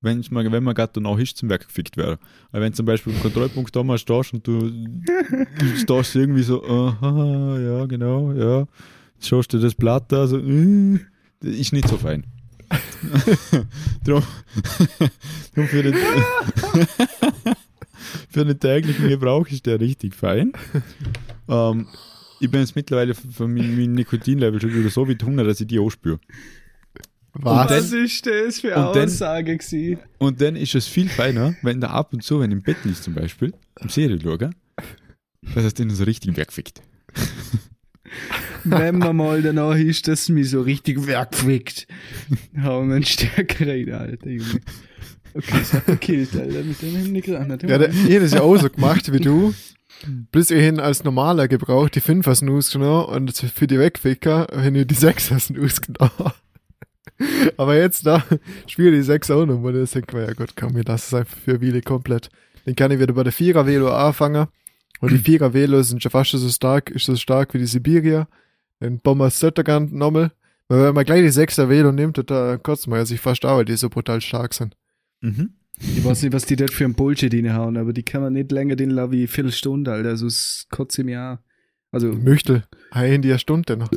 [SPEAKER 1] Wenn's mal, wenn man gerade danach ist, zum Werk gefickt wäre. Weil wenn zum Beispiel im Kontrollpunkt da mal stehst und du, du stehst irgendwie so, aha, ja, genau, ja. Jetzt schaust du das Blatt da, so, äh, das ist nicht so fein. drum, drum für, den, für den täglichen Gebrauch ist der richtig fein. Ähm, ich bin jetzt mittlerweile von meinem meinem Nikotinlevel schon wieder so weit Hunger, dass ich die auch spüre.
[SPEAKER 2] Was?
[SPEAKER 3] Was ist das für
[SPEAKER 1] und dann-
[SPEAKER 3] Aussage gewesen?
[SPEAKER 1] Und dann ist es viel feiner, wenn da ab und zu, wenn du im Bett liegst zum Beispiel, im Serie schauen, dass es den so richtig wegfickt.
[SPEAKER 3] Wenn man mal danach ist, dass es mich so richtig wegfickt. Haben wir einen stärkeren, Alter, Junge. Okay, das hat gekillt, Alter, mit dem.
[SPEAKER 2] Ja, der, ich das ja auch so gemacht wie du. Bis ich hin als normaler Gebrauch die Fünfer-Snooze genommen und für die Wegficker habe ich die Sechser-Snooze genommen. Aber jetzt da spiele ich die Sechs auch noch, und das denke ich mir, ja gut, komm, ich lasse es einfach für Wiele komplett. Den kann ich wieder bei der Vierer-Velo anfangen. Und die Vierer-Velo sind schon fast so stark, ist so stark wie die Sibirier. Den Bomber Söttergant nochmal. Weil wenn man gleich die Sechser-Velo nimmt, da kotzt man ja sich fast auch, weil die so brutal stark sind.
[SPEAKER 1] Mhm.
[SPEAKER 3] Ich weiß nicht, was die dort für ein Bullshit reinhauen, aber die kann man nicht länger den lassen wie eine Viertelstunde, Alter. Also es kotzt im Jahr. Also,
[SPEAKER 2] Möchte. Hey, in die Stunde noch.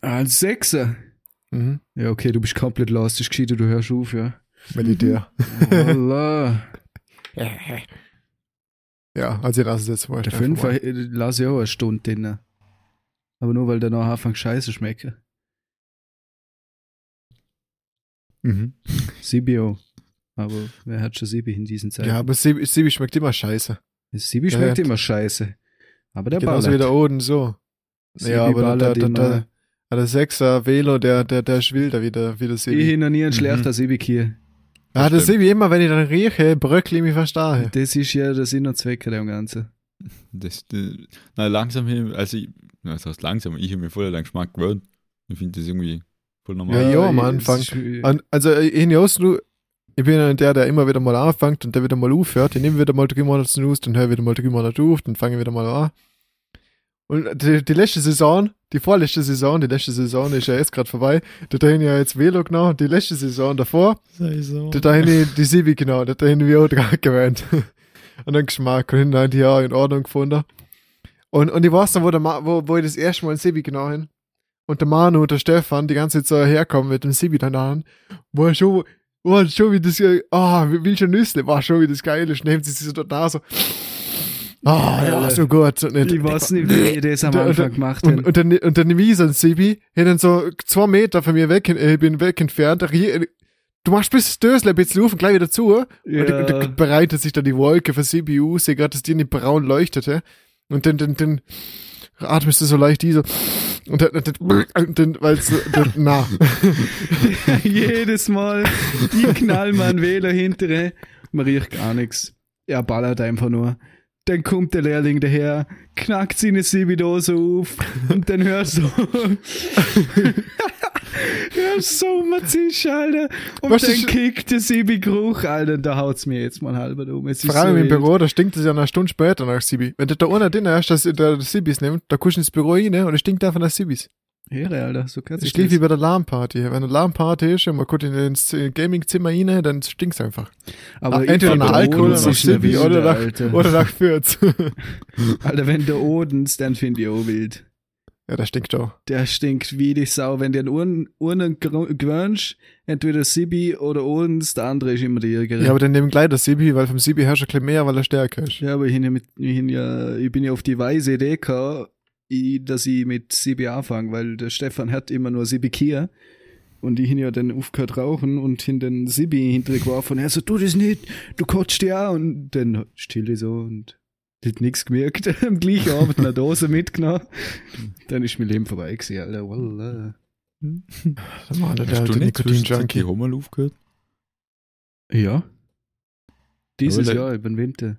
[SPEAKER 3] ein Sechser.
[SPEAKER 2] Mhm.
[SPEAKER 3] Ja, okay, du bist komplett lost. Ist gescheit, du hörst auf, ja.
[SPEAKER 2] Militär.
[SPEAKER 3] Allah.
[SPEAKER 2] Ja, also ich lasse es jetzt mal.
[SPEAKER 3] Der Fünfer äh, lass ich auch eine Stunde drin. Aber nur weil der nachher anfängt scheiße schmecken.
[SPEAKER 1] Mhm.
[SPEAKER 3] Sibio. Aber wer hat schon Sibi in diesen Zeiten?
[SPEAKER 2] Ja, aber Sibi, Sibi schmeckt immer scheiße.
[SPEAKER 3] Sibi schmeckt
[SPEAKER 2] Ja,
[SPEAKER 3] immer scheiße. Aber der
[SPEAKER 2] Genauso wie
[SPEAKER 3] ballert.
[SPEAKER 2] der Oden so.
[SPEAKER 3] Sibi
[SPEAKER 2] ja, aber der, der, der,
[SPEAKER 3] immer.
[SPEAKER 2] der, der Sechser Velo, der, der, der ist wilder wie der, wie der
[SPEAKER 3] Ich
[SPEAKER 2] Sibi.
[SPEAKER 3] habe noch nie einen
[SPEAKER 1] Mhm.
[SPEAKER 3] schlechter Sibi hier.
[SPEAKER 2] Ah, der
[SPEAKER 1] stimmt.
[SPEAKER 2] Sibi immer, wenn ich dann rieche, bröckle ich mich fast daher.
[SPEAKER 3] Das ist ja der Sinn und Zweck der Ganze.
[SPEAKER 1] Das, das, na, langsam, hin- also ich, na, das heißt langsam, ich habe mir voll an den Geschmack gewöhnt. Ich finde das irgendwie voll normal.
[SPEAKER 2] Ja, ja, am
[SPEAKER 3] ich-
[SPEAKER 2] Anfang. Und, also, ich, ich, ich bin ja der, der immer wieder mal anfängt und der wieder mal aufhört. Ich nehme wieder mal drei Monate Snooze, dann höre ich wieder mal drei Monate auf, dann fange ich wieder mal an. Und die, die letzte Saison, die vorletzte Saison, die letzte Saison ist ja jetzt gerade vorbei. Da ich ja jetzt Velo genommen. Die letzte Saison davor,
[SPEAKER 1] Sei so.
[SPEAKER 2] da ich die Sibi genommen. Da habe ich auch dran gewöhnt. Und den Geschmack und dann die auch in Ordnung gefunden. Und, und ich weiß noch, wo, der Ma, wo, wo ich das erste Mal einen Sibi genommen habe. Und der Manu und der Stefan die ganze Zeit so herkommen mit dem Sibi dann an. War schon, war schon wie das, ah, oh, will schon Nüssle, war schon wie das geil ist. Nehmt sie sich so da so, ah, ja, so gut. Und,
[SPEAKER 3] Ich weiß nicht, wie ich das am
[SPEAKER 2] Und-
[SPEAKER 3] Anfang gemacht
[SPEAKER 2] und,
[SPEAKER 3] habe.
[SPEAKER 2] und dann, und dann wie so ein Sibi, hat dann so zwei Meter von mir weg, äh, ich bin weg entfernt, rie- du machst bis das Dösel ein bisschen auf und gleich wieder zu. Und
[SPEAKER 3] Ja.
[SPEAKER 2] dann, dann bereitet sich dann die Wolke für CPU, sehe gerade, dass die nicht braun leuchtete. Und dann, dann, dann atmest du so leicht die so. Und dann, dann, und dann weil es, na.
[SPEAKER 3] Jedes Mal, ich knall mal einen Wähler hinterher, man riecht gar nichts. Er ballert einfach nur. Dann kommt der Lehrling daher, knackt seine Sibi-Dose auf und dann hörst du hörst so mazisch, Alter. Und
[SPEAKER 2] Was
[SPEAKER 3] dann kickt der Sibi-Geruch, Alter. Da haut's mir jetzt mal halber um. Es
[SPEAKER 2] Vor allem
[SPEAKER 3] so
[SPEAKER 2] im
[SPEAKER 3] wild.
[SPEAKER 2] Büro, da stinkt es ja eine Stunde später nach Sibi. Wenn du da ohne den hast, dass der Sibis nimmt, da kuschelst ins Büro rein und es stinkt einfach nach Sibis.
[SPEAKER 3] Ehre, Alter, so kann's
[SPEAKER 2] Das ist gleich wie bei der LAN-Party. Wenn eine LAN-Party ist und man guckt in ins Gaming-Zimmer rein, dann stinkt's einfach.
[SPEAKER 3] Aber
[SPEAKER 2] Ah, entweder nach
[SPEAKER 3] der
[SPEAKER 2] Alkohol oder nach Sibi oder nach,
[SPEAKER 3] Alter.
[SPEAKER 2] oder nach Fürth.
[SPEAKER 3] Alter, wenn der Odens, dann finde ich auch wild.
[SPEAKER 2] ja, das stinkt auch.
[SPEAKER 3] Der stinkt wie die Sau. Wenn du einen Urnen, Urnen gewöhnst, entweder Sibi oder Odens, der andere ist immer der Jäger.
[SPEAKER 2] Ja, aber dann nehmen gleich das Sibi, weil vom Sibi herrscht ein bisschen mehr, weil er stärker ist.
[SPEAKER 3] Ja, aber ich, mit, ich, ja, ich bin ja auf die weise Idee gekommen, dass ich mit Sibi anfange, weil der Stefan hat immer nur Sibi Kia. Und ich hin ja dann aufgehört rauchen und hin den Sibi hintergeworfen. Und er so, du das nicht, du kotzt ja. Und dann stille so und hat nichts gemerkt. Am gleichen Abend eine Dose mitgenommen. Dann ist mein Leben vorbei gewesen, Alter. Wallah.
[SPEAKER 2] Der Mann, der
[SPEAKER 1] Hast du
[SPEAKER 2] alte
[SPEAKER 1] nicht zwischenzeitlich
[SPEAKER 2] Nikotin-Junkie.
[SPEAKER 1] Hommel aufgehört?
[SPEAKER 3] Ja. Dieses
[SPEAKER 1] der-
[SPEAKER 3] Jahr über den Winter.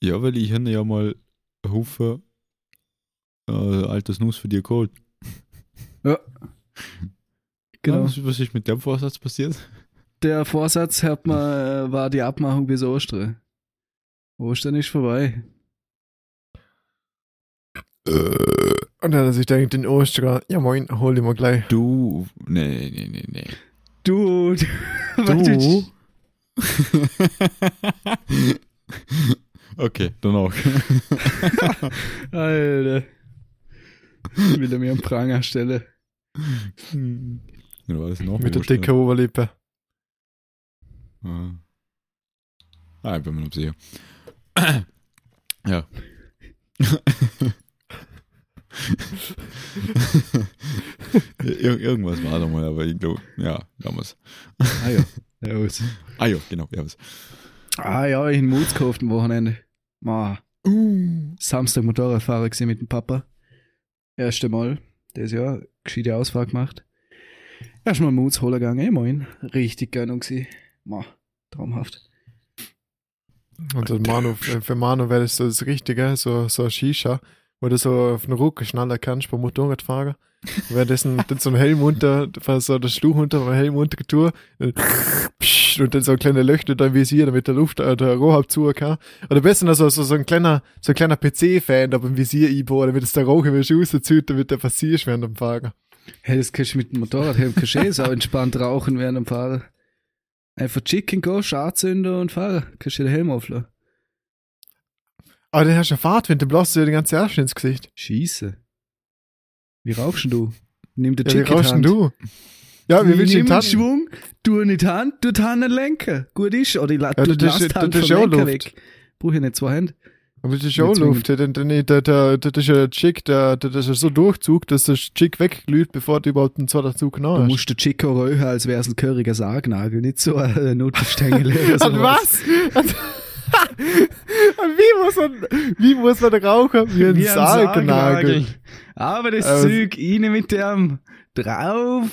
[SPEAKER 1] Ja, weil ich habe ja mal Haufen äh, altes Nuss für dir geholt.
[SPEAKER 3] Ja. Genau.
[SPEAKER 1] Ja, was, ist mit dem Vorsatz passiert?
[SPEAKER 3] Der Vorsatz hat man, äh, war die Abmachung bis Ostern. Ostern ist vorbei.
[SPEAKER 2] Und dann hat er sich denkt, den Osterer, ja moin, hol ihn mal gleich.
[SPEAKER 1] Du. Nee, nee, nee, nee.
[SPEAKER 3] Du, du,
[SPEAKER 1] Du? okay, dann auch.
[SPEAKER 3] Alter. Will er mir am Pranger stellen.
[SPEAKER 1] Ja, war das noch
[SPEAKER 2] Mit der
[SPEAKER 1] Ostern?
[SPEAKER 2] dicken Oberlippe.
[SPEAKER 1] Ah, ah ich bin mir nicht sicher. ja. Ir irgendwas war da mal, aber ich glaube, ja, damals.
[SPEAKER 3] Ah ja. Servus.
[SPEAKER 1] Ah ja, genau, ja. Was.
[SPEAKER 3] Ah ja, ich in Moods gekauft am Wochenende. Ma. Samstag Motorradfahrer gesehen mit dem Papa. Erste Mal. Das Jahr. Gescheite Ausfahrt gemacht. Erstmal Moods holen gegangen. Ey, moin. Richtig Gönnung gewesen. Ma. Traumhaft.
[SPEAKER 2] Und Manu, für Manu wäre das so das Richtige, so, so ein Shisha, wo du so auf den Rücken schnallen kannst beim Motorradfahrer. Währenddessen dann so ein Helm unter, so der Schluch unter, beim Helm unter getue, und dann so kleine Löcher da im Visier, damit der Luft, äh, der Rohr zu kann. Oder besser noch so, so, so ein kleiner, so ein kleiner PC-Fan da beim Visier einbauen, damit es der Rauch immer rauszieht, damit der passiert während dem Fahren.
[SPEAKER 3] Hey, das kannst du mit dem Motorradhelm kannst du eh so entspannt rauchen während dem Fahren. Einfach Chicken go, Schadzünder und fahren. Kannst du den Helm aufladen.
[SPEAKER 2] Aber dann hast du einen Fahrtwind, dann blasst du dir den ganzen Arsch ins Gesicht.
[SPEAKER 3] Schieße. Wie rauchst denn du? Nimm den
[SPEAKER 2] Ja, wie
[SPEAKER 3] Chicken
[SPEAKER 2] rauschst denn du? Ja, wie willst du den?
[SPEAKER 3] Schwung, in die Hand, tu die Hand Lenker. Gut ist. Oder ich la-
[SPEAKER 2] Ja,
[SPEAKER 3] die
[SPEAKER 2] das ist-
[SPEAKER 3] Lasthand
[SPEAKER 2] das ist
[SPEAKER 3] vom
[SPEAKER 2] auch
[SPEAKER 3] Lenker weg. Brauche ich nicht zwei Hände.
[SPEAKER 2] Aber das ist auch
[SPEAKER 3] Nicht
[SPEAKER 2] Luft. Der, der, der, der, der, der, das ist ein Chick, der, der, das ist so Durchzug, dass das Chick wegglüht, bevor du überhaupt einen zweiten Zug
[SPEAKER 3] Du
[SPEAKER 2] nah hast.
[SPEAKER 3] musst den Chico röhren, als wär's ein köriger Sargnagel, nicht so ein
[SPEAKER 2] An
[SPEAKER 3] sowas.
[SPEAKER 2] was? wie muss man, wie muss man rauchen? Wie ein
[SPEAKER 3] Wie
[SPEAKER 2] Sargnagel.
[SPEAKER 3] Sargnagel. Aber das
[SPEAKER 2] Aber-
[SPEAKER 3] Zeug rein mit dem drauf.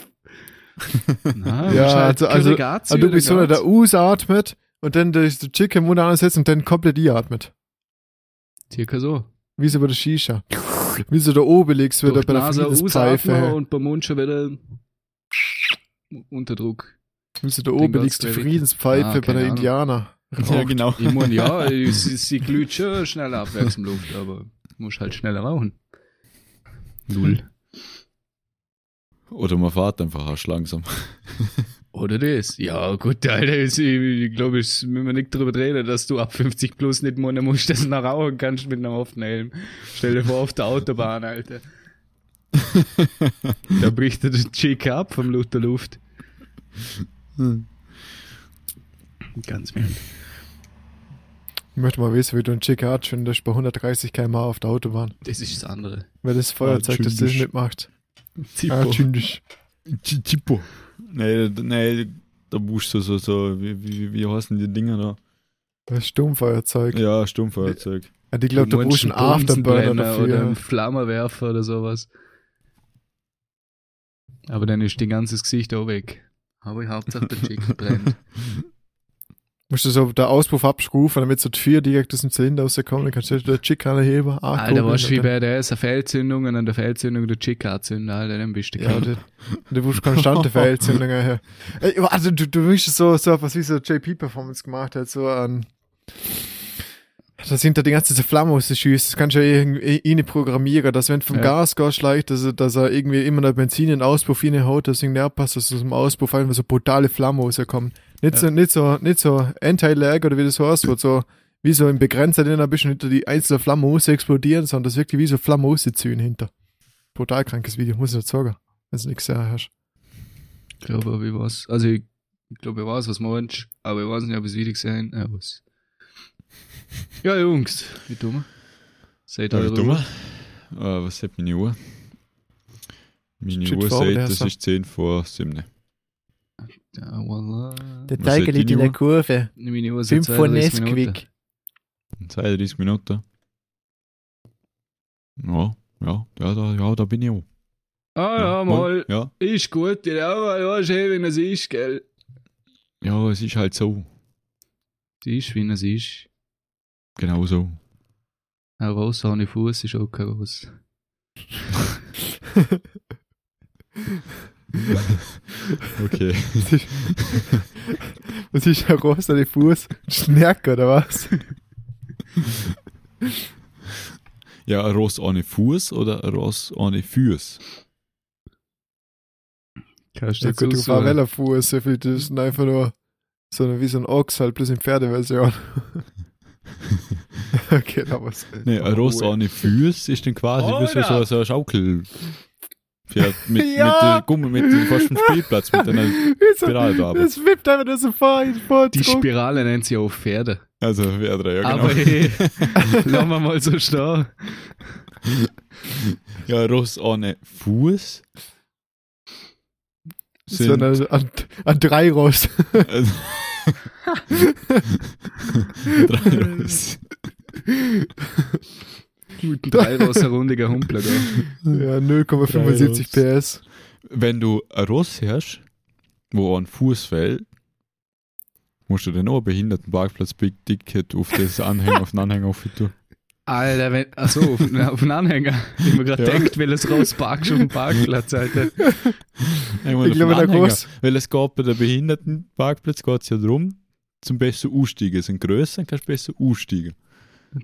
[SPEAKER 3] Na,
[SPEAKER 2] Ja,
[SPEAKER 3] halt
[SPEAKER 2] also, also, also du bist so einer, der ausatmet und dann der, der Chick im Mund ansetzt und dann komplett einatmet.
[SPEAKER 3] Circa so.
[SPEAKER 2] Wie so bei der Shisha. Wie so der Obelix wieder
[SPEAKER 3] Durch
[SPEAKER 2] bei
[SPEAKER 3] die
[SPEAKER 2] der
[SPEAKER 3] Nase
[SPEAKER 2] Friedenspfeife.
[SPEAKER 3] und beim Mund schon wieder Unterdruck.
[SPEAKER 2] Wie so der
[SPEAKER 3] Den
[SPEAKER 2] Obelix
[SPEAKER 3] Willen.
[SPEAKER 2] Friedenspfeife
[SPEAKER 3] Ah,
[SPEAKER 2] bei der. Indianer.
[SPEAKER 1] Ja, genau.
[SPEAKER 3] Ich meine, ja, sie, sie glüht schon schneller abwärts im Luft, aber muss halt schneller rauchen. Null.
[SPEAKER 1] Oder man fährt einfach arsch langsam.
[SPEAKER 3] Oder das? Ja, gut, Alter, ich, ich glaube, es müssen wir nicht drüber reden, dass du ab 50 plus nicht mehr musst, dass du noch rauchen kannst mit einem offenen Helm. Stell dir vor, auf der Autobahn, Alter. da bricht der Chick ab vom Luther Luft. Ganz wild.
[SPEAKER 2] Ich möchte mal wissen, wie du einen Chick anzündest bei 130 km auf der Autobahn.
[SPEAKER 3] Das ist das andere.
[SPEAKER 2] Weil das Feuerzeug, das das
[SPEAKER 1] Anzündest.
[SPEAKER 2] nicht macht. Anzündest.
[SPEAKER 1] Chipo. Nee, nee, da musst du so, so, wie, wie, wie heißen die Dinger da?
[SPEAKER 2] Das Stummfeuerzeug. Ja,
[SPEAKER 1] Ja, Stummfeuerzeug.
[SPEAKER 2] ich glaube, da brauchst du einen Afterburner
[SPEAKER 3] Bunsenbrenner Oder
[SPEAKER 2] dafür.
[SPEAKER 3] einen Flammenwerfer oder sowas. Aber dann ist die ganze Gesicht auch weg. Aber Hauptsache der Chicken brennt.
[SPEAKER 2] Musst du so den Auspuff abschrufen, damit so die vier direkt aus dem Zylinder rauskommen, dann kannst du den Chick anheben.
[SPEAKER 3] Alter, was wie bei der ist eine Fehlzündung und an der Fehlzündung der Chick anzünden, Alter, dann bist du
[SPEAKER 2] Ja, du, du musst konstante Verhältnisse her. Ey, also du, du müsstest so, so was wie so JP-Performance gemacht hat, so an. Da sind da die ganze Zeit Flammen aus der Schüsse. Das kannst du ja irgendwie programmieren, dass wenn vom
[SPEAKER 3] Ja.
[SPEAKER 2] Gas Gas schleicht, dass er, dass er irgendwie immer noch Benzin in den Auspuff reinhaut, dass irgendwie abpasst, dass aus dem Auspuff einfach so brutale Flammen rauskommen. Nicht so, nicht so, nicht so Anti-Lag oder wie das heißt, wo so, wie so im Begrenzer, den ein bisschen hinter die einzelnen Flammen aus explodieren, sondern das wirklich wie so Flammen ausziehen hinter. Brutal krankes Video, muss ich nicht sagen, wenn du nichts gesehen hast.
[SPEAKER 3] Ich glaube, ich weiß, also ich, ich glaube, ich weiß, was du meinst, aber ich weiß nicht, ob ich es wieder gesehen habe. Ja, Jungs, wie dumm. Seid
[SPEAKER 1] Ja,
[SPEAKER 3] eure
[SPEAKER 1] wie dumm. Äh, was sagt meine Uhr? Meine Uhr sagt, das
[SPEAKER 2] ist
[SPEAKER 1] 10 vor 7.
[SPEAKER 3] Ja, voila.
[SPEAKER 2] Der
[SPEAKER 1] sagt
[SPEAKER 2] liegt in der? Kurve.
[SPEAKER 3] Meine Uhr sagt
[SPEAKER 2] Fünf von
[SPEAKER 3] 32 Minuten.
[SPEAKER 2] Nesquik.
[SPEAKER 1] 32 Minuten. Ja, ja, ja, da, ja, da bin ich auch.
[SPEAKER 3] Ah ja, mal.
[SPEAKER 1] Ja,
[SPEAKER 3] Ist gut, ja, aber ja, schön, wenn es ist, gell.
[SPEAKER 1] ja, es ist halt so.
[SPEAKER 3] Es ist, wie es ist.
[SPEAKER 1] Genau so.
[SPEAKER 3] Ein Ross ohne Fuß ist auch kein Ross.
[SPEAKER 1] Okay.
[SPEAKER 2] Was ist, ein rosa Fuß? Schnerk oder was?
[SPEAKER 1] ja, ein Ross ohne Fuß oder ein Ross ohne Füß?
[SPEAKER 3] Kannst
[SPEAKER 2] Ja,
[SPEAKER 3] jetzt
[SPEAKER 2] gut, du
[SPEAKER 3] aussuchen.
[SPEAKER 2] Favela Fuß, so viel, das ist einfach nur so eine, wie so ein Ochs, halt bloß in Pferdeversion. okay, da was.
[SPEAKER 1] Nee, ein Ross ohne Füß ist dann quasi wie so, so,
[SPEAKER 3] Alter.
[SPEAKER 1] so ein Schaukel. Pferd mit,
[SPEAKER 2] Ja.
[SPEAKER 1] mit der Gummel, mit dem fast vom Spielplatz, mit einer
[SPEAKER 2] Wieso?
[SPEAKER 1] Spiralfarbe.
[SPEAKER 2] Das wippt einfach nur so vor, vor
[SPEAKER 3] Die
[SPEAKER 2] zurück.
[SPEAKER 3] Spirale nennt sie auch Pferde.
[SPEAKER 1] Also, drei, ja, genau.
[SPEAKER 3] Aber hey, lassen wir mal so stehen.
[SPEAKER 1] Ja, Ross ohne Fuß.
[SPEAKER 2] So ein, ein, ein Dreirost.
[SPEAKER 1] Also- drei Ross.
[SPEAKER 3] Einem drei Ross ein rundiger Humpler da.
[SPEAKER 2] ja, 0,75 PS.
[SPEAKER 1] Wenn du ein Ross hast, wo ein Fuß fällt, musst du dann auch einen Behindertenparkplatz Big Ticket auf das Anhänger, auf den Anhänger auf tun.
[SPEAKER 3] Alter, wenn, achso, auf, auf den Anhänger. Ich mir gerade
[SPEAKER 1] Ja.
[SPEAKER 3] denkt, weil es rausparkst auf dem Parkplatz, Alter.
[SPEAKER 1] Ich,
[SPEAKER 2] Ich glaube,
[SPEAKER 1] den
[SPEAKER 2] der. Ross.
[SPEAKER 1] Weil es geht bei der Behindertenparkplatz geht es ja darum, zum besser aussteigen. Sind größer, dann kannst du besser aussteigen.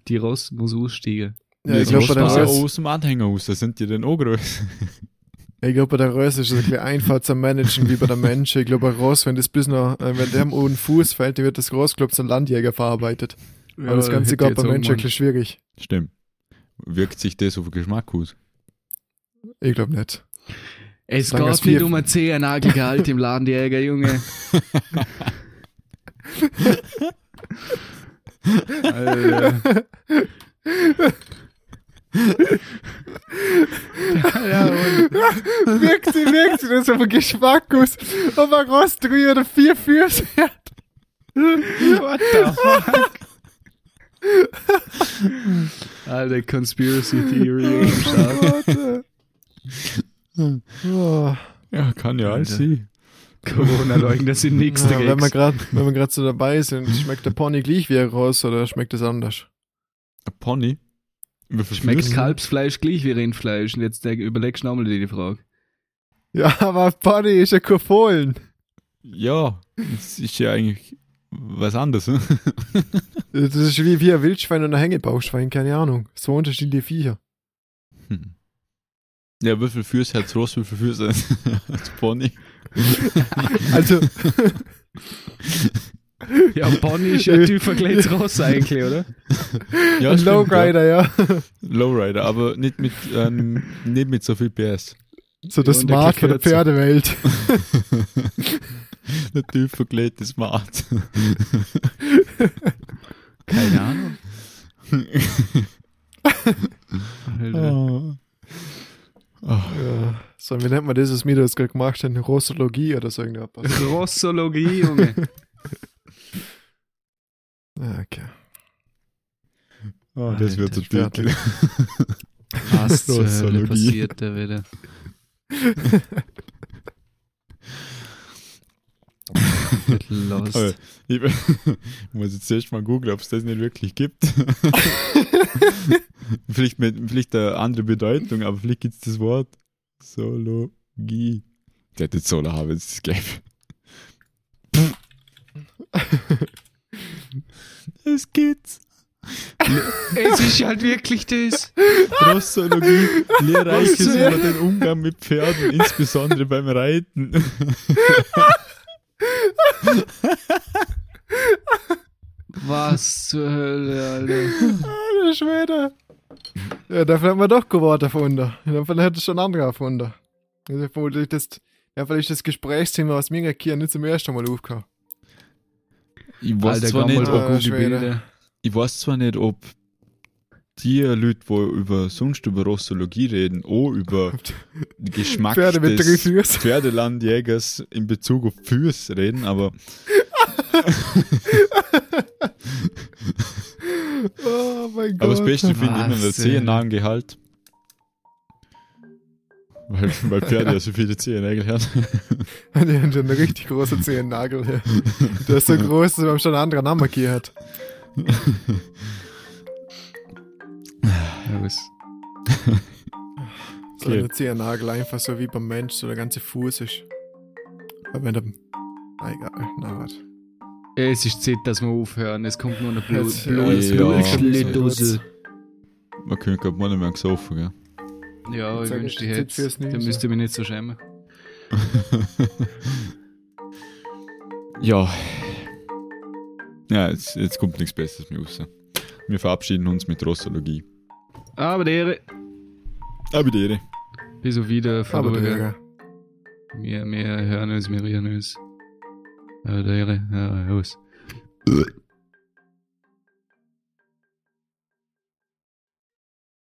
[SPEAKER 3] Die Ross muss aussteigen.
[SPEAKER 2] Ja, ich
[SPEAKER 1] das
[SPEAKER 2] glaube, bei der
[SPEAKER 1] ja auch aus dem Anhänger raus, da sind die dann auch größer.
[SPEAKER 2] ich glaube, bei der Ross ist es ein bisschen einfach zu managen wie bei der Mensch. Ich glaube, bei Ross, wenn das bis noch, äh, wenn dem ohne Fuß fällt, dann wird das Ross, glaube ich, zum Landjäger verarbeitet. Aber das Ganze geht bei Menschen ein bisschen schwierig.
[SPEAKER 1] Stimmt. Wirkt sich das auf den Geschmack aus?
[SPEAKER 2] Ich glaube nicht.
[SPEAKER 3] Es
[SPEAKER 2] Solange
[SPEAKER 3] geht nicht um ein Zehennagel im Landjäger, Junge. Alter. Ja, und
[SPEAKER 2] wirkt sie, wirkt sie das auf den Geschmack aus, ob ein Ross drei oder vier Füße hat.
[SPEAKER 3] what the fuck? Alter, Conspiracy Theory.
[SPEAKER 2] Warte. Oh.
[SPEAKER 1] Ja, kann ja alles sein.
[SPEAKER 3] Corona-Leugner sind nix
[SPEAKER 2] Ja, wenn wir
[SPEAKER 3] dagegen.
[SPEAKER 2] gerade, wenn wir gerade so dabei sind, schmeckt der Pony gleich wie ein Ross oder schmeckt es anders?
[SPEAKER 1] Ein Pony?
[SPEAKER 3] Schmeckt? Kalbsfleisch gleich wie Rindfleisch? Und jetzt überlegst du nochmal die Frage.
[SPEAKER 2] Ja, aber Pony ist ja kein Fohlen.
[SPEAKER 1] Ja, das ist ja eigentlich was anderes. ne?
[SPEAKER 2] Das ist wie, wie ein Wildschwein und ein Hängebauchschwein, keine Ahnung. So unterschiedliche Viecher.
[SPEAKER 1] Hm. Ja, Füße hat das Ross, hat das Pony?
[SPEAKER 2] Also,
[SPEAKER 3] Ja, Pony ist ja ein tiefer verkleidtes Ross eigentlich, oder?
[SPEAKER 1] Ja,
[SPEAKER 2] ein Lowrider, ja.
[SPEAKER 1] Ja. Lowrider, aber nicht mit, ähm, nicht mit so viel PS.
[SPEAKER 2] So das
[SPEAKER 3] und ein
[SPEAKER 2] Smart von der
[SPEAKER 3] bisschen kürzer.
[SPEAKER 2] Pferdewelt.
[SPEAKER 1] Der Typ verkleidet Smart.
[SPEAKER 3] Keine Ahnung. Alter.
[SPEAKER 1] oh. Oh.
[SPEAKER 2] Ja. So, wie nennt man das, was wir das gerade gemacht haben? Rossologie oder so irgendwas.
[SPEAKER 3] Rossologie, Junge.
[SPEAKER 2] Ja, okay.
[SPEAKER 1] Oh, das wird so dick.
[SPEAKER 3] Was zur Hölle passiert da wieder? Lost.
[SPEAKER 1] Ich muss jetzt erst mal googeln, ob es das nicht wirklich gibt. vielleicht, mit, vielleicht eine andere Bedeutung, aber vielleicht gibt es das Wort Zoologie. Der hat jetzt Solo haben, ist es gelb. Es gibt's.
[SPEAKER 3] Es ist halt wirklich das.
[SPEAKER 1] Rossologie, Lehrreiches
[SPEAKER 3] Was?
[SPEAKER 1] über den Umgang mit Pferden, insbesondere beim Reiten.
[SPEAKER 3] Was zur Hölle, Alter.
[SPEAKER 2] Alter Schwede. Ja, dafür hat man doch Gewort erfunden. Davon hätte schon andere erfunden. Also vermutlich das, ja, vielleicht das Gesprächsthema, was mir hier nicht zum ersten Mal aufkam.
[SPEAKER 1] Ich weiß,
[SPEAKER 3] Alter,
[SPEAKER 1] zwar nicht, ob,
[SPEAKER 2] Schwede.
[SPEAKER 3] Bilder.
[SPEAKER 1] ich weiß zwar nicht, ob die Leute, die über, sonst über Rossologie reden, auch über Geschmack
[SPEAKER 2] Pferde
[SPEAKER 1] des. Pferdelandjägers in Bezug auf Füße reden, aber
[SPEAKER 2] Oh mein Gott.
[SPEAKER 1] Aber das Beste finde ich immer der. Zehennagengehalt. Weil, weil Pferde ja so viele Zehennägel haben.
[SPEAKER 2] Die haben schon einen richtig großen Zehennagel hier. Der ist so groß, dass man schon einen anderen Namen gegeben hat.
[SPEAKER 3] Los.
[SPEAKER 2] So
[SPEAKER 1] Okay.
[SPEAKER 2] ein Zehennagel einfach so wie beim Mensch, so der ganze Fuß ist. Aber wenn der. Ah, egal, na warte.
[SPEAKER 3] Es ist Zeit, dass wir aufhören. Es kommt nur noch Blut.
[SPEAKER 2] Jetzt,
[SPEAKER 3] Blut,
[SPEAKER 2] ja,
[SPEAKER 3] Blut,
[SPEAKER 1] jetzt kommt
[SPEAKER 3] Schlittdose.
[SPEAKER 1] Man könnte glaub mal nicht mehr gesoffen, gell?
[SPEAKER 3] Ja, ich
[SPEAKER 2] Sag
[SPEAKER 3] wünschte,
[SPEAKER 2] jetzt
[SPEAKER 3] ich hätte Dann müsst ihr mich nicht so schämen.
[SPEAKER 1] ja. Ja, jetzt, jetzt kommt nichts Besseres mehr raus. Wir verabschieden uns mit Rossologie.
[SPEAKER 3] Aber der
[SPEAKER 1] Aber die Ehre.
[SPEAKER 3] bis auf wieder
[SPEAKER 2] Aber
[SPEAKER 3] verloren.
[SPEAKER 2] der,
[SPEAKER 3] Wir, wir hören uns, wir rühren uns. Aber der ja, los.